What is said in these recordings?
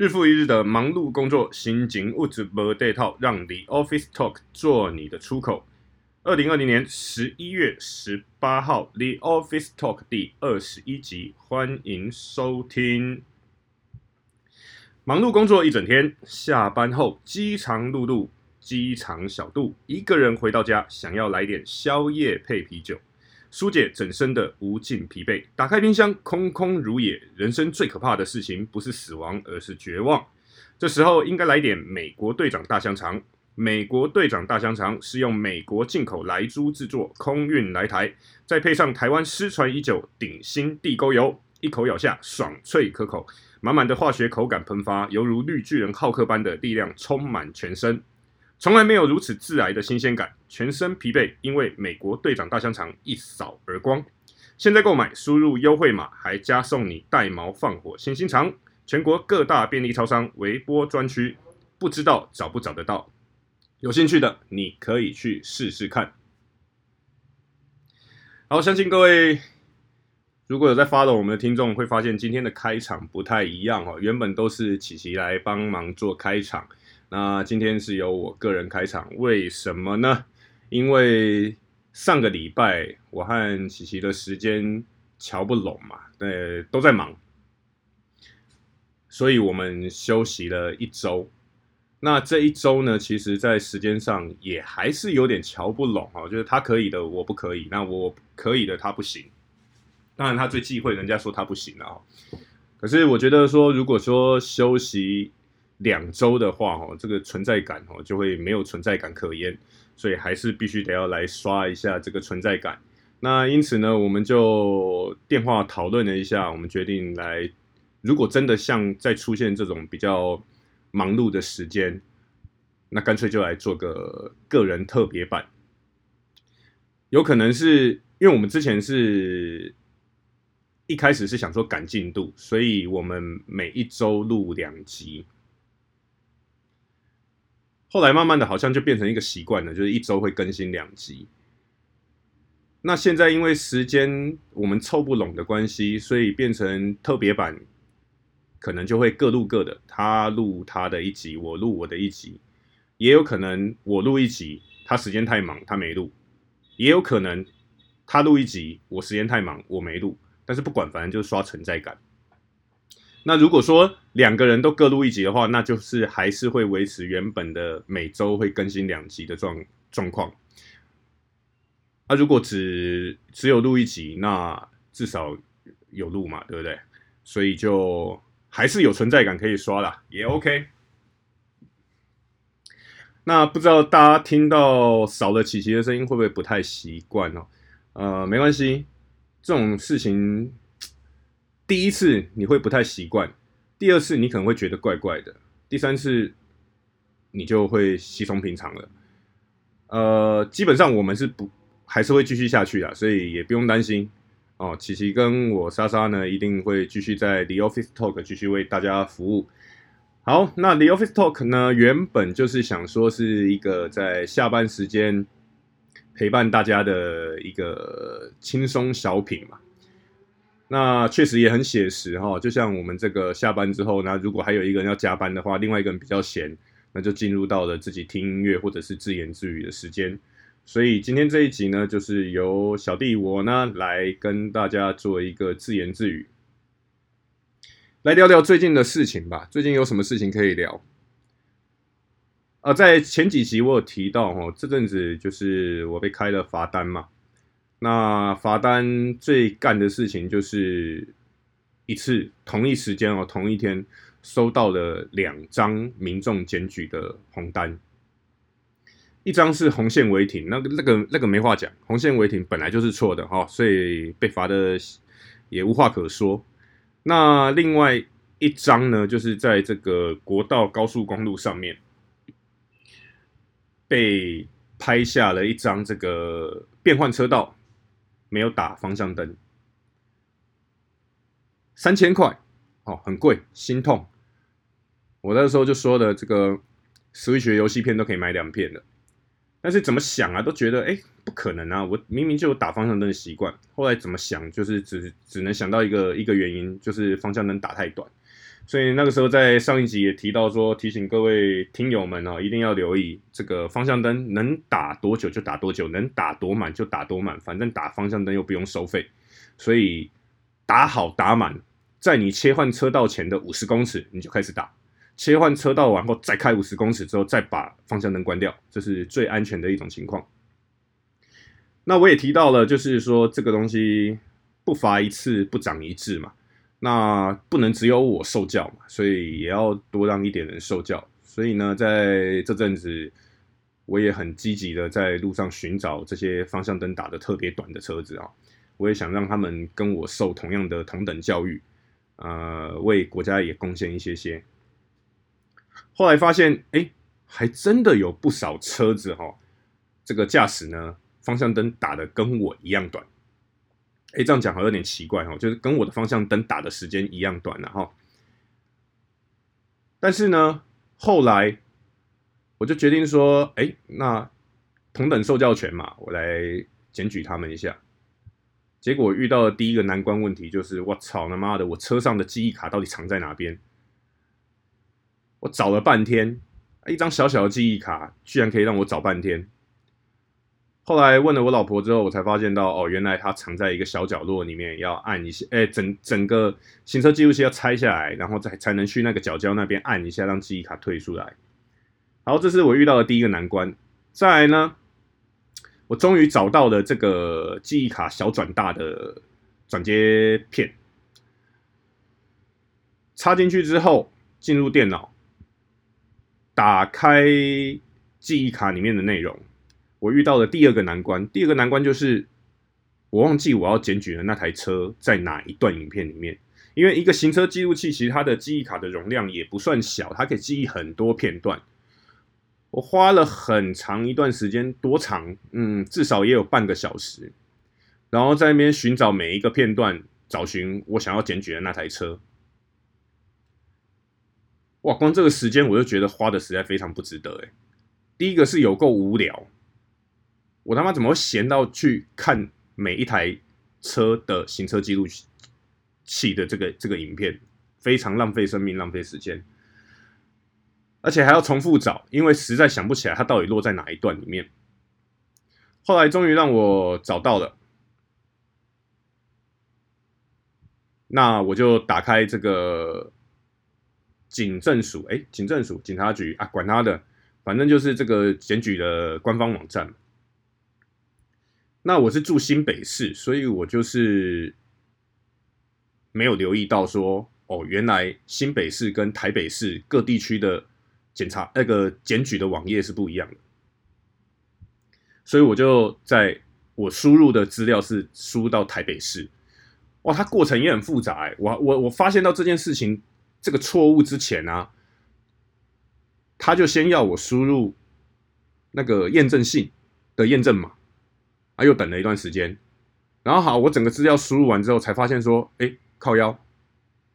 日复一日的忙碌工作，心情物质没带套，让 The Office Talk 做你的出口。二零二零年十一月十八号，The Office Talk 第二十一集，欢迎收听。忙碌工作一整天，下班后饥肠辘辘，饥肠小肚，一个人回到家，想要来点宵夜配啤酒。纾解整身的无尽疲惫。打开冰箱，空空如也。人生最可怕的事情不是死亡，而是绝望。这时候应该来点美国队长大香肠。美国队长大香肠是用美国进口莱猪制作，空运来台，再配上台湾失传已久鼎新地沟油，一口咬下，爽脆可口，满满的化学口感喷发，犹如绿巨人浩克般的力量充满全身。从来没有如此致癌的新鲜感，全身疲惫，因为美国队长大香肠一扫而光。现在购买，输入优惠码，还加送你带毛放火星心肠。全国各大便利超商、微波专区，不知道找不找得到？有兴趣的，你可以去试试看。好，相信各位如果有在发抖我们的听众，会发现今天的开场不太一样哦。原本都是琪琪来帮忙做开场。那今天是由我个人开场，为什么呢？因为上个礼拜我和琪琪的时间瞧不拢嘛，对，都在忙，所以我们休息了一周。那这一周呢，其实在时间上也还是有点瞧不拢啊，就是他可以的，我不可以；那我可以的，他不行。当然，他最忌讳人家说他不行啊。可是我觉得说，如果说休息，两周的话，哦，这个存在感哦就会没有存在感可言，所以还是必须得要来刷一下这个存在感。那因此呢，我们就电话讨论了一下，我们决定来，如果真的像再出现这种比较忙碌的时间，那干脆就来做个个人特别版。有可能是因为我们之前是一开始是想说赶进度，所以我们每一周录两集。后来慢慢的，好像就变成一个习惯了，就是一周会更新两集。那现在因为时间我们凑不拢的关系，所以变成特别版，可能就会各录各的，他录他的一集，我录我的一集。也有可能我录一集，他时间太忙，他没录；也有可能他录一集，我时间太忙，我没录。但是不管，反正就是刷存在感。那如果说两个人都各录一集的话，那就是还是会维持原本的每周会更新两集的状状况。那、啊、如果只只有录一集，那至少有录嘛，对不对？所以就还是有存在感可以刷啦，也 OK。那不知道大家听到少了琪琪的声音会不会不太习惯哦？呃，没关系，这种事情。第一次你会不太习惯，第二次你可能会觉得怪怪的，第三次你就会稀松平常了。呃，基本上我们是不还是会继续下去的，所以也不用担心哦。琪琪跟我莎莎呢，一定会继续在 The Office Talk 继续为大家服务。好，那 The Office Talk 呢，原本就是想说是一个在下班时间陪伴大家的一个轻松小品嘛。那确实也很写实哈，就像我们这个下班之后，那如果还有一个人要加班的话，另外一个人比较闲，那就进入到了自己听音乐或者是自言自语的时间。所以今天这一集呢，就是由小弟我呢来跟大家做一个自言自语，来聊聊最近的事情吧。最近有什么事情可以聊？啊，在前几集我有提到哈，这阵子就是我被开了罚单嘛。那罚单最干的事情就是一次同一时间哦，同一天收到了两张民众检举的红单，一张是红线违停，那个那个那个没话讲，红线违停本来就是错的哈，所以被罚的也无话可说。那另外一张呢，就是在这个国道高速公路上面被拍下了一张这个变换车道。没有打方向灯，三千块，哦，很贵，心痛。我那时候就说的，这个 Switch 游戏片都可以买两片的，但是怎么想啊，都觉得哎，不可能啊！我明明就有打方向灯的习惯，后来怎么想，就是只只能想到一个一个原因，就是方向灯打太短，所以那个时候在上一集也提到说，提醒各位听友们啊，一定要留意这个方向灯能打多久就打多久，能打多满就打多满，反正打方向灯又不用收费，所以打好打满，在你切换车道前的五十公尺你就开始打，切换车道完后再开五十公尺之后再把方向灯关掉，这是最安全的一种情况。那我也提到了，就是说这个东西不罚一次不长一智嘛。那不能只有我受教嘛，所以也要多让一点人受教。所以呢，在这阵子，我也很积极的在路上寻找这些方向灯打的特别短的车子啊，我也想让他们跟我受同样的同等教育，呃，为国家也贡献一些些。后来发现，哎，还真的有不少车子哈，这个驾驶呢，方向灯打的跟我一样短。哎，这样讲好像有点奇怪哦，就是跟我的方向灯打的时间一样短了哈。但是呢，后来我就决定说，哎，那同等受教权嘛，我来检举他们一下。结果遇到的第一个难关问题就是，我操他妈的，我车上的记忆卡到底藏在哪边？我找了半天，一张小小的记忆卡居然可以让我找半天。后来问了我老婆之后，我才发现到哦，原来它藏在一个小角落里面，要按一下，哎，整整个行车记录器要拆下来，然后再才能去那个角角那边按一下，让记忆卡退出来。好，这是我遇到的第一个难关。再来呢，我终于找到了这个记忆卡小转大的转接片，插进去之后，进入电脑，打开记忆卡里面的内容。我遇到的第二个难关，第二个难关就是我忘记我要检举的那台车在哪一段影片里面。因为一个行车记录器其实它的记忆卡的容量也不算小，它可以记忆很多片段。我花了很长一段时间，多长？嗯，至少也有半个小时，然后在那边寻找每一个片段，找寻我想要检举的那台车。哇，光这个时间我就觉得花的实在非常不值得诶。第一个是有够无聊。我他妈怎么会闲到去看每一台车的行车记录器的这个这个影片？非常浪费生命，浪费时间，而且还要重复找，因为实在想不起来它到底落在哪一段里面。后来终于让我找到了，那我就打开这个警政署，哎，警政署警察局啊，管他的，反正就是这个检举的官方网站。那我是住新北市，所以我就是没有留意到说，哦，原来新北市跟台北市各地区的检查那个检举的网页是不一样的，所以我就在我输入的资料是输到台北市，哇，它过程也很复杂哎，我我我发现到这件事情这个错误之前啊，他就先要我输入那个验证信的验证码。又等了一段时间，然后好，我整个资料输入完之后，才发现说，哎，靠腰，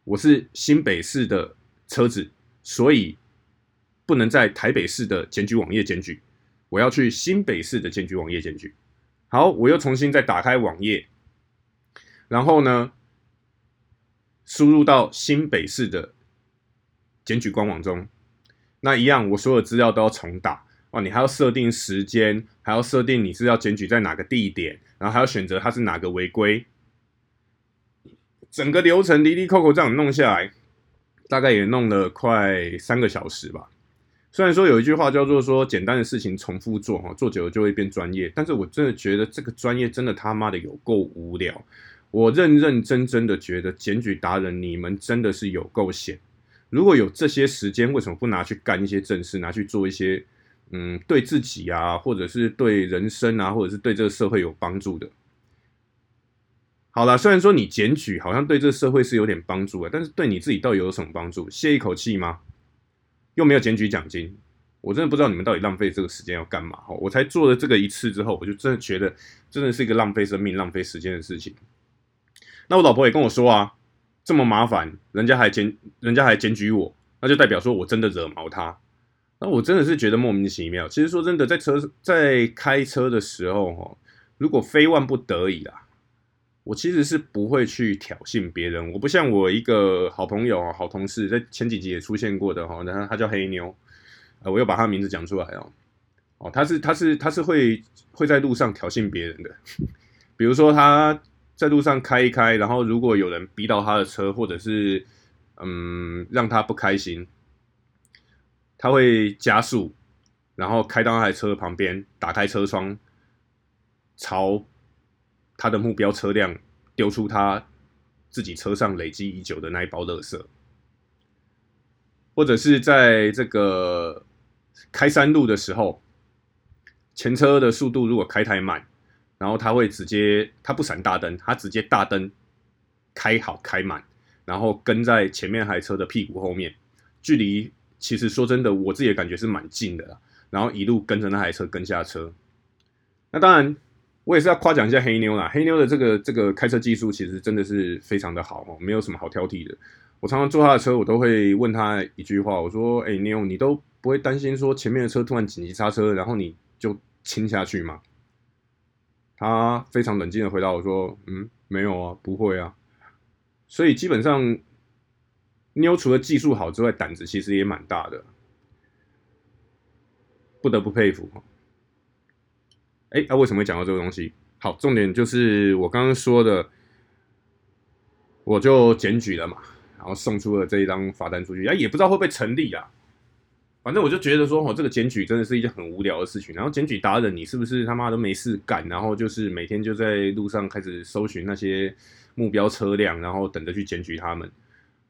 我是新北市的车子，所以不能在台北市的检举网页检举，我要去新北市的检举网页检举。好，我又重新再打开网页，然后呢，输入到新北市的检举官网中，那一样，我所有资料都要重打。哦，你还要设定时间，还要设定你是要检举在哪个地点，然后还要选择它是哪个违规，整个流程哩哩扣扣这样弄下来，大概也弄了快三个小时吧。虽然说有一句话叫做说简单的事情重复做哈，做久了就会变专业，但是我真的觉得这个专业真的他妈的有够无聊。我认认真真的觉得检举达人你们真的是有够闲。如果有这些时间，为什么不拿去干一些正事，拿去做一些？嗯，对自己啊，或者是对人生啊，或者是对这个社会有帮助的。好了，虽然说你检举好像对这个社会是有点帮助的，但是对你自己到底有什么帮助？歇一口气吗？又没有检举奖金，我真的不知道你们到底浪费这个时间要干嘛。我才做了这个一次之后，我就真的觉得真的是一个浪费生命、浪费时间的事情。那我老婆也跟我说啊，这么麻烦，人家还检，人家还检举我，那就代表说我真的惹毛他。那我真的是觉得莫名其妙。其实说真的，在车在开车的时候，哈，如果非万不得已啦，我其实是不会去挑衅别人。我不像我一个好朋友、好同事，在前几集也出现过的哈，那他叫黑妞，呃，我又把他名字讲出来哦。哦，他是他是他是会会在路上挑衅别人的，比如说他在路上开一开，然后如果有人逼到他的车，或者是嗯让他不开心，他会加速，然后开到那台车旁边，打开车窗，朝他的目标车辆丢出他自己车上累积已久的那一包垃圾，或者是在这个开山路的时候。前车的速度如果开太慢，然后他会直接他不闪大灯，他直接大灯开好开满，然后跟在前面那台车的屁股后面，距离其实说真的，我自己的感觉是蛮近的。然后一路跟着那台车跟下车。那当然，我也是要夸奖一下黑妞啦。黑妞的这个这个开车技术其实真的是非常的好哦，没有什么好挑剔的。我常常坐他的车，我都会问他一句话，我说：“哎，妞，你都不会担心说前面的车突然紧急刹车，然后你？”就亲下去吗？他非常冷静的回答我说：“嗯，没有啊，不会啊。”所以基本上，妞除了技术好之外，胆子其实也蛮大的，不得不佩服。哎，那为什么会讲到这个东西？好，重点就是我刚刚说的，我就检举了嘛，然后送出了这一张罚单出去，哎，也不知道会不会成立啊。反正我就觉得说，哦，这个检举真的是一件很无聊的事情。然后检举达人，你是不是他妈都没事干？然后就是每天就在路上开始搜寻那些目标车辆，然后等着去检举他们，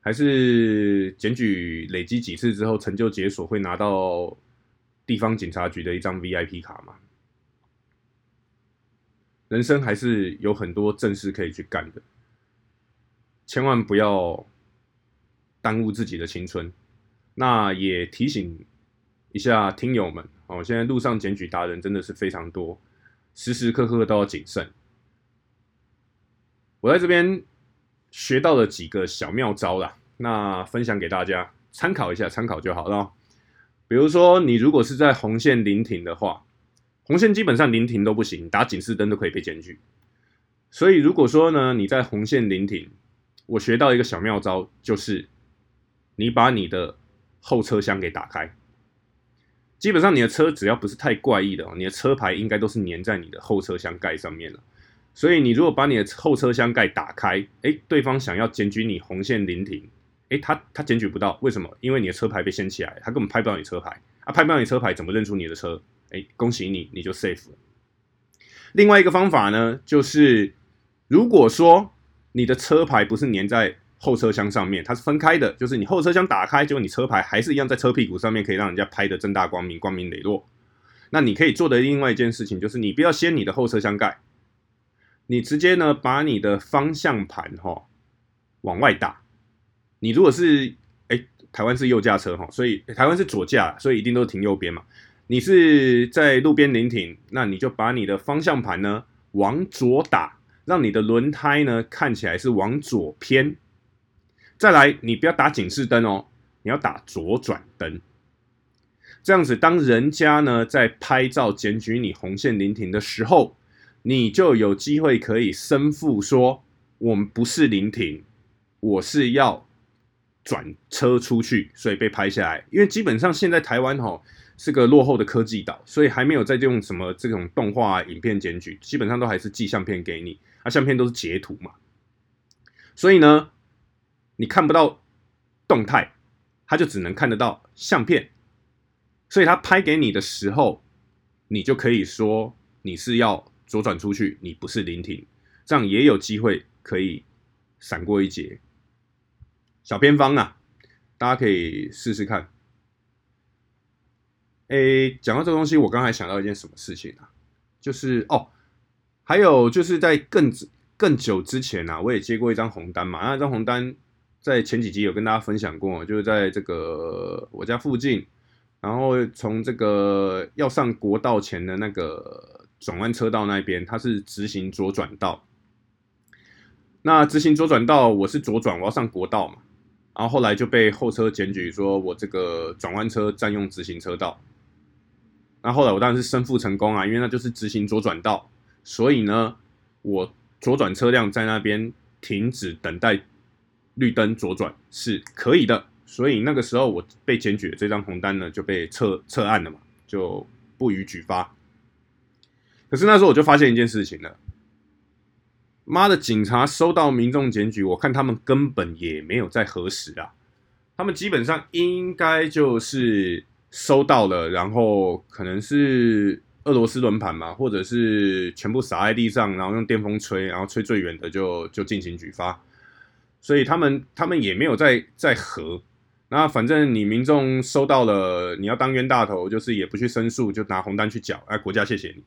还是检举累积几次之后成就解锁会拿到地方警察局的一张 VIP 卡吗？人生还是有很多正事可以去干的，千万不要耽误自己的青春。那也提醒一下听友们哦，现在路上检举达人真的是非常多，时时刻刻都要谨慎。我在这边学到了几个小妙招啦，那分享给大家参考一下，参考就好了。比如说，你如果是在红线临停的话，红线基本上临停都不行，打警示灯都可以被检举。所以如果说呢，你在红线临停，我学到一个小妙招，就是你把你的后车厢给打开，基本上你的车只要不是太怪异的，你的车牌应该都是粘在你的后车厢盖上面了。所以你如果把你的后车厢盖打开，诶，对方想要检举你红线临停，诶，他他检举不到，为什么？因为你的车牌被掀起来，他根本拍不到你车牌啊，拍不到你车牌怎么认出你的车？诶，恭喜你，你就 safe 了。另外一个方法呢，就是如果说你的车牌不是粘在后车厢上面它是分开的，就是你后车厢打开，结果你车牌还是一样在车屁股上面，可以让人家拍得正大光明、光明磊落。那你可以做的另外一件事情，就是你不要掀你的后车厢盖，你直接呢把你的方向盘哈、哦、往外打。你如果是哎台湾是右驾车哈，所以台湾是左驾，所以一定都停右边嘛。你是在路边临停，那你就把你的方向盘呢往左打，让你的轮胎呢看起来是往左偏。再来，你不要打警示灯哦，你要打左转灯。这样子，当人家呢在拍照检举你红线临停的时候，你就有机会可以申复说，我们不是临停，我是要转车出去，所以被拍下来。因为基本上现在台湾吼是个落后的科技岛，所以还没有在用什么这种动画影片检举，基本上都还是寄相片给你，啊，相片都是截图嘛，所以呢。你看不到动态，他就只能看得到相片，所以他拍给你的时候，你就可以说你是要左转出去，你不是临停，这样也有机会可以闪过一劫。小偏方啊，大家可以试试看。诶，讲到这个东西，我刚才想到一件什么事情啊？就是哦，还有就是在更更久之前啊，我也接过一张红单嘛，那张红单。在前几集有跟大家分享过，就是在这个我家附近，然后从这个要上国道前的那个转弯车道那边，它是直行左转道。那直行左转道，我是左转，我要上国道嘛，然后后来就被后车检举说我这个转弯车占用直行车道。那后来我当然是申复成功啊，因为那就是直行左转道，所以呢，我左转车辆在那边停止等待绿灯左转是可以的。所以那个时候我被检举的这张红单呢就被撤撤案了嘛，就不予举发。可是那时候我就发现一件事情了，妈的，警察收到民众检举，我看他们根本也没有在核实啊，他们基本上应该就是收到了，然后可能是俄罗斯轮盘嘛，或者是全部撒在地上，然后用电风吹，然后吹最远的就就进行举发，所以他们他们也没有在在核。那反正你民众收到了，你要当冤大头，就是也不去申诉，就拿红单去缴，哎，国家谢谢你。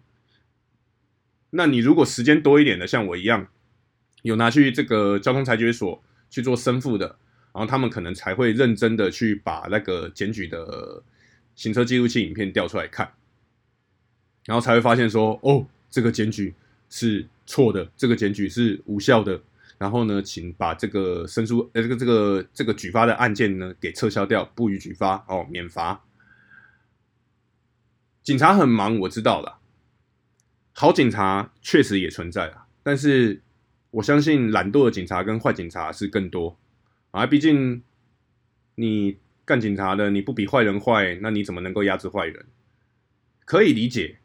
那你如果时间多一点的，像我一样，有拿去这个交通裁决所去做申复的，然后他们可能才会认真的去把那个检举的行车记录器影片调出来看，然后才会发现说，哦，这个检举是错的，这个检举是无效的。然后呢，请把这个申诉呃这个这个这个举发的案件呢给撤销掉，不予举发哦，免罚。警察很忙，我知道了。好警察确实也存在啊，但是我相信懒惰的警察跟坏警察是更多啊。毕竟你干警察的，你不比坏人坏，那你怎么能够压制坏人？可以理解，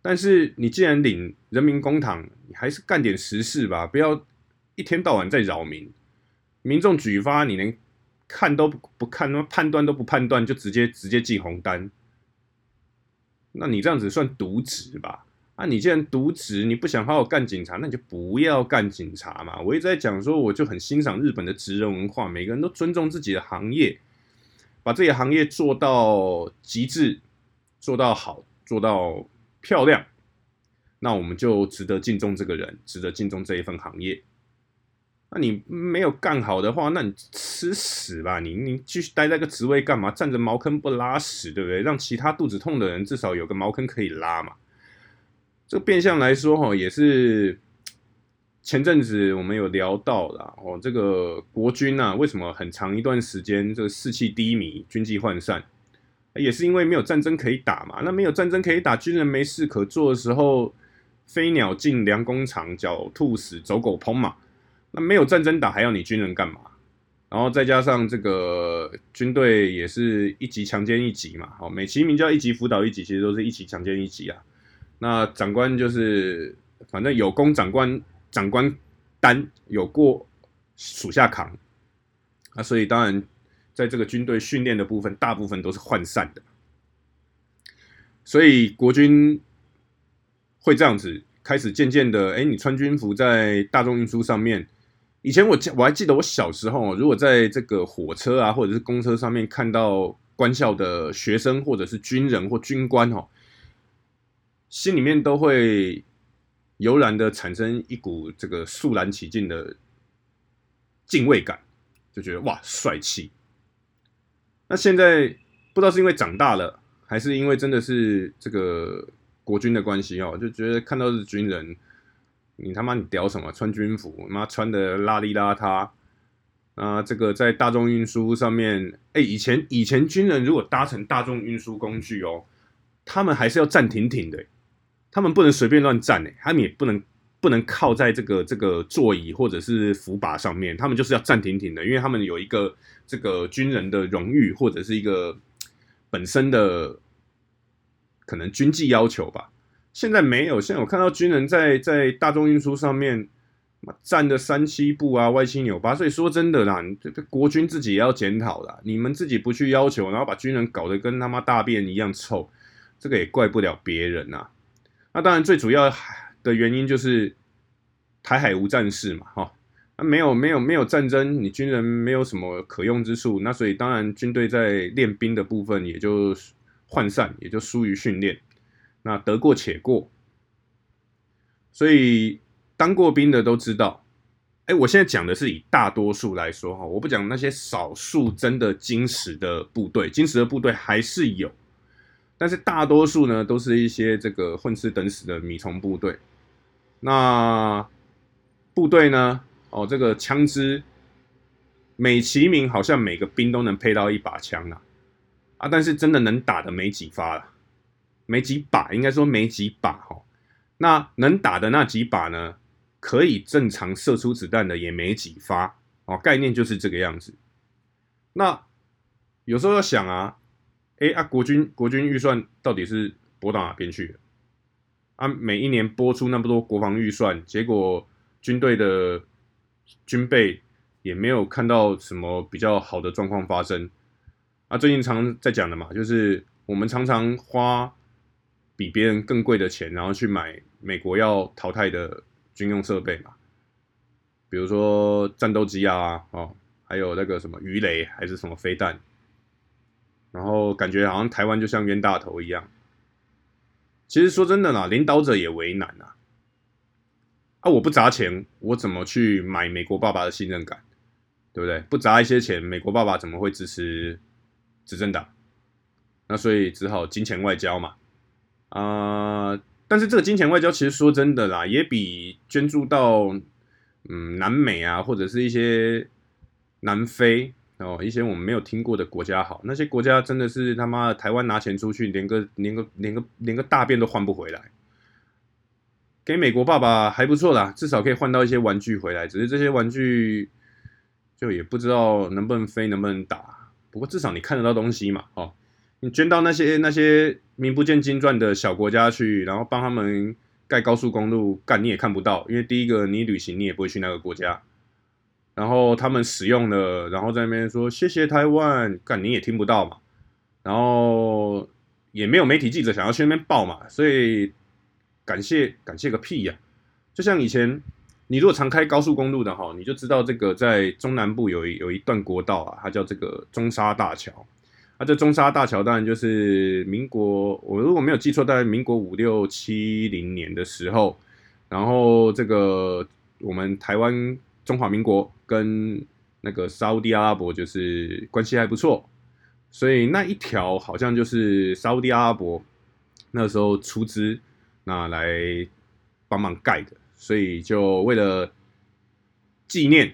但是你既然领人民公帑，你还是干点实事吧，不要。一天到晚在扰民，民众举发你连看都不看，那判断都不判断，就直接直接记红单，那你这样子算渎职吧？啊，你既然渎职，你不想好好干警察，那你就不要干警察嘛。我一直在讲说，我就很欣赏日本的职人文化，每个人都尊重自己的行业，把这个行业做到极致，做到好，做到漂亮，那我们就值得敬重这个人，值得敬重这一份行业。那你没有干好的话，那你吃屎吧！你你继续待在个职位干嘛？占着茅坑不拉屎，对不对？让其他肚子痛的人至少有个茅坑可以拉嘛。这个变相来说，哈，也是前阵子我们有聊到的哦。这个国军啊，为什么很长一段时间这个士气低迷、军纪涣散，也是因为没有战争可以打嘛。那没有战争可以打，军人没事可做的时候，飞鸟尽，良弓藏，狡兔死，走狗烹嘛。那没有战争打，还要你军人干嘛？然后再加上这个军队也是一级强奸一级嘛，好，美其名叫一级辅导一级，其实都是一级强奸一级啊。那长官就是反正有功长官长官担，有过属下扛。那所以当然在这个军队训练的部分，大部分都是涣散的。所以国军会这样子开始渐渐的，哎，你穿军服在大众运输上面。以前我我还记得我小时候，如果在这个火车啊或者是公车上面看到官校的学生或者是军人或军官哦，心里面都会油然的产生一股这个肃然起敬的敬畏感，就觉得哇帅气。那现在不知道是因为长大了，还是因为真的是这个国军的关系哦，就觉得看到是军人。你他妈你屌什么？穿军服，妈穿的邋里邋遢啊！这个在大众运输上面，哎、以前以前军人如果搭乘大众运输工具哦，他们还是要站挺挺的，他们不能随便乱站诶，他们也不能不能靠在这个这个座椅或者是扶把上面，他们就是要站挺挺的，因为他们有一个这个军人的荣誉或者是一个本身的可能军纪要求吧。现在没有，现在我看到军人在在大众运输上面，站的三七步啊，歪七扭八。所以说真的啦，这个国军自己也要检讨啦。你们自己不去要求，然后把军人搞得跟他妈大便一样臭，这个也怪不了别人呐。那当然最主要的原因就是台海无战事嘛，哈，那没有没有没有战争，你军人没有什么可用之处。那所以当然军队在练兵的部分也就涣散，也就疏于训练。那得过且过，所以当过兵的都知道。哎，我现在讲的是以大多数来说哈，我不讲那些少数真的精实的部队，精实的部队还是有，但是大多数呢都是一些这个混吃等死的米虫部队。那部队呢，哦，这个枪支美其名好像每个兵都能配到一把枪啊，啊，但是真的能打的没几发了。没几把，应该说没几把哈。那能打的那几把呢？可以正常射出子弹的也没几发哦，概念就是这个样子。那有时候要想啊，哎啊，国军国军预算到底是拨到哪边去？啊，每一年拨出那么多国防预算，结果军队的军备也没有看到什么比较好的状况发生。啊，最近常在讲的嘛，就是我们常常花比别人更贵的钱，然后去买美国要淘汰的军用设备嘛，比如说战斗机啊，哦，还有那个什么鱼雷还是什么飞弹，然后感觉好像台湾就像冤大头一样。其实说真的啦，领导者也为难啊！啊，我不砸钱，我怎么去买美国爸爸的信任感？对不对？不砸一些钱，美国爸爸怎么会支持执政党？那所以只好金钱外交嘛。啊、但是这个金钱外交，其实说真的啦，也比捐助到嗯南美啊，或者是一些南非。哦，一些我们没有听过的国家好，那些国家真的是他妈的台湾拿钱出去，连个连个连个连个大便都换不回来。给美国爸爸还不错啦，至少可以换到一些玩具回来，只是这些玩具就也不知道能不能飞，能不能打。不过至少你看得到东西嘛，哦，你捐到那些那些名不见经传的小国家去，然后帮他们盖高速公路，干你也看不到，因为第一个你旅行你也不会去那个国家。然后他们使用了，然后在那边说谢谢台湾，干你也听不到嘛，然后也没有媒体记者想要去那边报嘛，所以感谢感谢个屁呀！就像以前你如果常开高速公路的哈，你就知道这个在中南部有一有一段国道啊，它叫这个中沙大桥。啊，这中沙大桥当然就是民国，我如果没有记错，大概民国五六七零年的时候，然后这个我们台湾。中华民国跟那个沙乌地阿拉伯就是关系还不错，所以那一条好像就是沙乌地阿拉伯那时候出资那来帮忙盖的，所以就为了纪念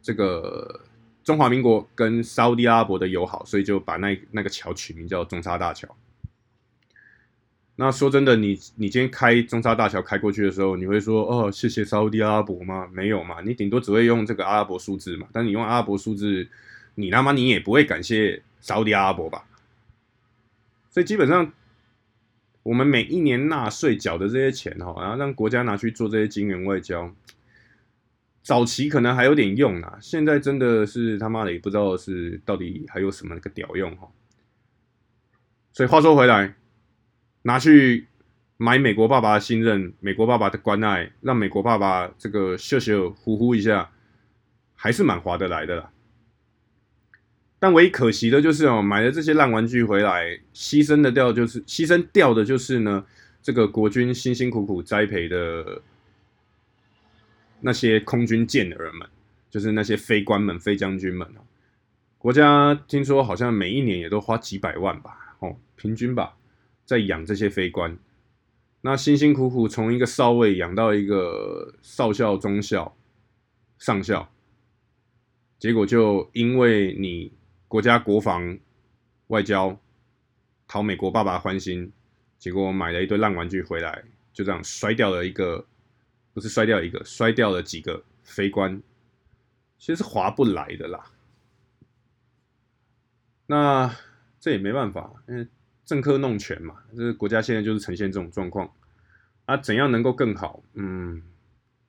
这个中华民国跟沙乌地阿拉伯的友好，所以就把那那个桥取名叫中沙大桥。那说真的，你你今天开中沙大桥开过去的时候，你会说哦，谢谢沙乌地阿拉伯吗？没有嘛，你顶多只会用这个阿拉伯数字嘛。但你用阿拉伯数字，你他妈你也不会感谢沙乌地阿拉伯吧？所以基本上，我们每一年纳税缴的这些钱哈，然后让国家拿去做这些金援外交，早期可能还有点用啊，现在真的是他妈的也不知道是到底还有什么个屌用哈。所以话说回来。拿去买美国爸爸的信任，美国爸爸的关爱，让美国爸爸这个秀秀呼呼一下，还是蛮划得来的啦。但唯一可惜的就是哦，买了这些烂玩具回来，牺牲的掉就是牺牲掉的就是呢，这个国军辛辛苦苦栽培的那些空军健儿们，就是那些飞官们、飞将军们哦。国家听说好像每一年也都花几百万吧，哦，平均吧。在养这些飞官，那辛辛苦苦从一个少尉养到一个少校、中校、上校，结果就因为你国家国防外交讨美国爸爸欢心，结果买了一堆烂玩具回来，就这样摔掉了一个，不是摔掉一个，摔掉了几个飞官，其实是划不来的啦。那这也没办法，因为。政客弄权嘛，这个国家现在就是呈现这种状况啊。怎样能够更好？嗯，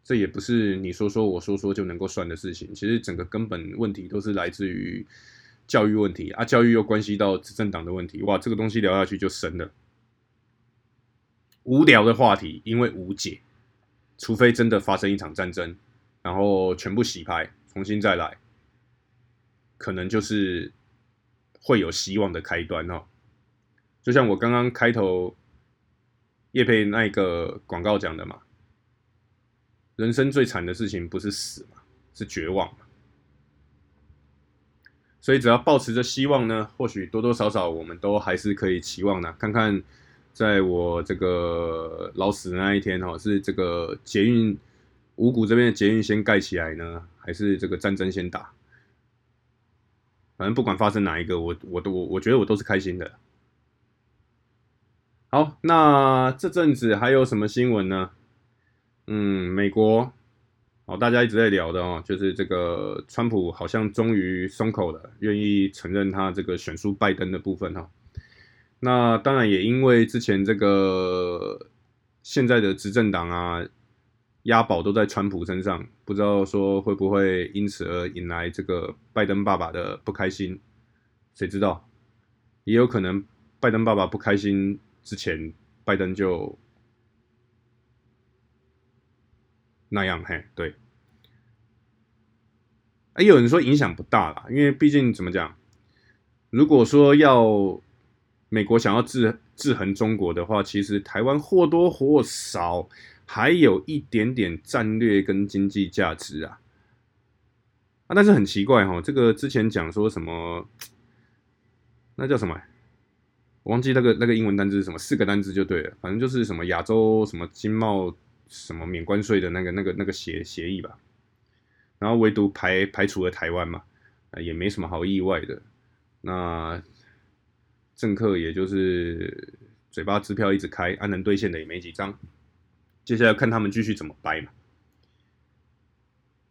这也不是你说说我说说就能够算的事情。其实整个根本问题都是来自于教育问题啊，教育又关系到执政党的问题。哇，这个东西聊下去就深了。无聊的话题，因为无解，除非真的发生一场战争，然后全部洗牌，重新再来，可能就是会有希望的开端哦。就像我刚刚开头叶佩那个广告讲的嘛，人生最惨的事情不是死嘛，是绝望嘛。所以只要抱持着希望呢，或许多多少少我们都还是可以期望的。看看在我这个老死的那一天哦，是这个捷运五股这边的捷运先盖起来呢，还是这个战争先打？反正不管发生哪一个，我我都我我觉得我都是开心的。好，那这阵子还有什么新闻呢？嗯，美国哦，大家一直在聊的哦，就是这个川普好像终于松口了，愿意承认他这个选输拜登的部分哈。那当然也因为之前这个现在的执政党啊，押宝都在川普身上，不知道说会不会因此而引来这个拜登爸爸的不开心，谁知道？也有可能拜登爸爸不开心之前，拜登就。那样嘿，对，哎，有人说影响不大啦，因为毕竟怎么讲，如果说要美国想要制制衡中国的话，其实台湾或多或少还有一点点战略跟经济价值啊。啊，但是很奇怪哈，这个之前讲说什么，那叫什么？我忘记那个那个英文单字是什么，四个单字就对了，反正就是什么亚洲什么经贸。什么免关税的那个、那个、那个协协议吧，然后唯独排排除了台湾嘛，也没什么好意外的。那政客也就是嘴巴支票一直开，安能兑现的也没几张。接下来看他们继续怎么掰嘛。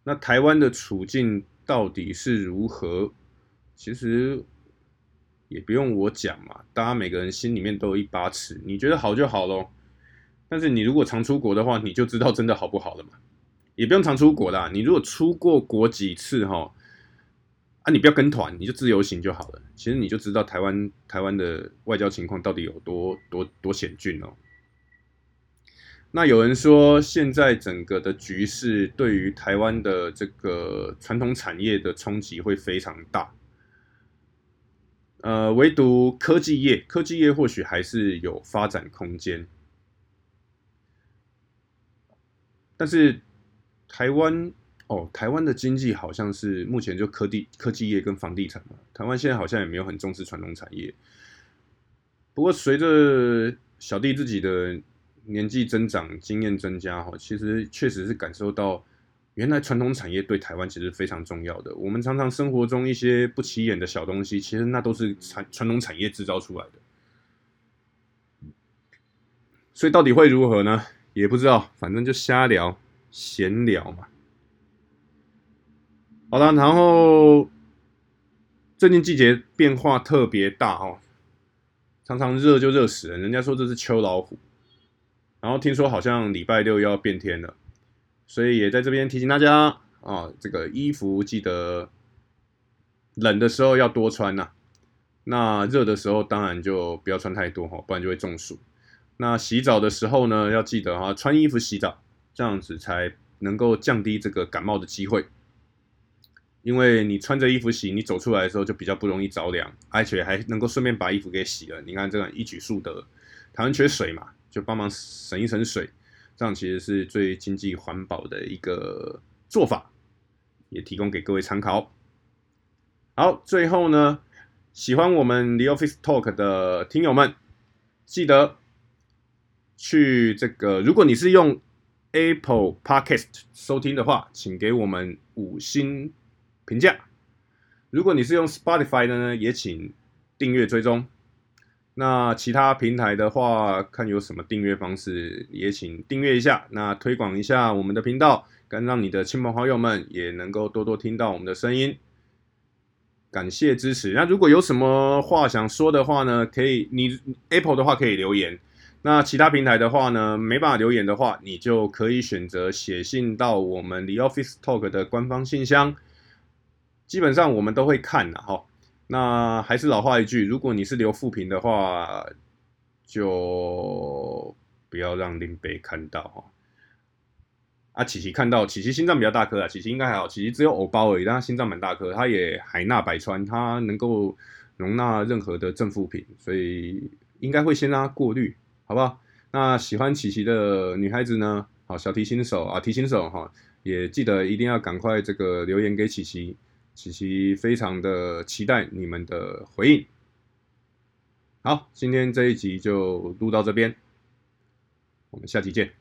那台湾的处境到底是如何？其实也不用我讲嘛，大家每个人心里面都有一把尺，你觉得好就好咯。但是你如果常出国的话，你就知道真的好不好了嘛。也不用常出国啦，你如果出过国几次哈，啊，你不要跟团，你就自由行就好了。其实你就知道台湾台湾的外交情况到底有多多多险峻哦。那有人说，现在整个的局势对于台湾的这个传统产业的冲击会非常大。呃，唯独科技业，科技业或许还是有发展空间。但是台湾哦，台湾的经济好像是目前就科技科技业跟房地产嘛。台湾现在好像也没有很重视传统产业。不过随着小弟自己的年纪增长、经验增加哈，其实确实是感受到，原来传统产业对台湾其实非常重要的。我们常常生活中一些不起眼的小东西，其实那都是传传统产业制造出来的。所以到底会如何呢？也不知道，反正就瞎聊、闲聊嘛。好了，然后最近季节变化特别大哦，常常热就热死人。人家说这是秋老虎，然后听说好像礼拜六要变天了，所以也在这边提醒大家啊、这个衣服记得冷的时候要多穿呐、那热的时候当然就不要穿太多哈，不然就会中暑。那洗澡的时候呢，要记得哈，穿衣服洗澡，这样子才能够降低这个感冒的机会。因为你穿着衣服洗，你走出来的时候就比较不容易着凉，而且还能够顺便把衣服给洗了。你看这样一举数得，台湾缺水嘛，就帮忙省一省水，这样其实是最经济环保的一个做法，也提供给各位参考。好，最后呢，喜欢我们 The Office Talk 的听友们，记得。去这个，如果你是用 Apple Podcast 收听的话，请给我们五星评价。如果你是用 Spotify 的呢，也请订阅追踪。那其他平台的话，看有什么订阅方式，也请订阅一下。那推广一下我们的频道，跟让你的亲朋好友们也能够多多听到我们的声音。感谢支持。那如果有什么话想说的话呢，可以你 Apple 的话可以留言。那其他平台的话呢，没办法留言的话，你就可以选择写信到我们 The Office Talk 的官方信箱，基本上我们都会看的哈。那还是老话一句，如果你是留负评的话，就不要让林北看到哈。啊，琪琪看到，琪琪心脏比较大颗啊，琪琪应该还好，琪琪只有偶包而已，但他心脏蛮大颗，他也海纳百川，他能够容纳任何的正负品，所以应该会先让他过滤。好不好？那喜欢琪琪的女孩子呢？好，小提琴手啊，提琴手哈，也记得一定要赶快这个留言给琪琪，琪琪非常的期待你们的回应。好，今天这一集就录到这边，我们下期见。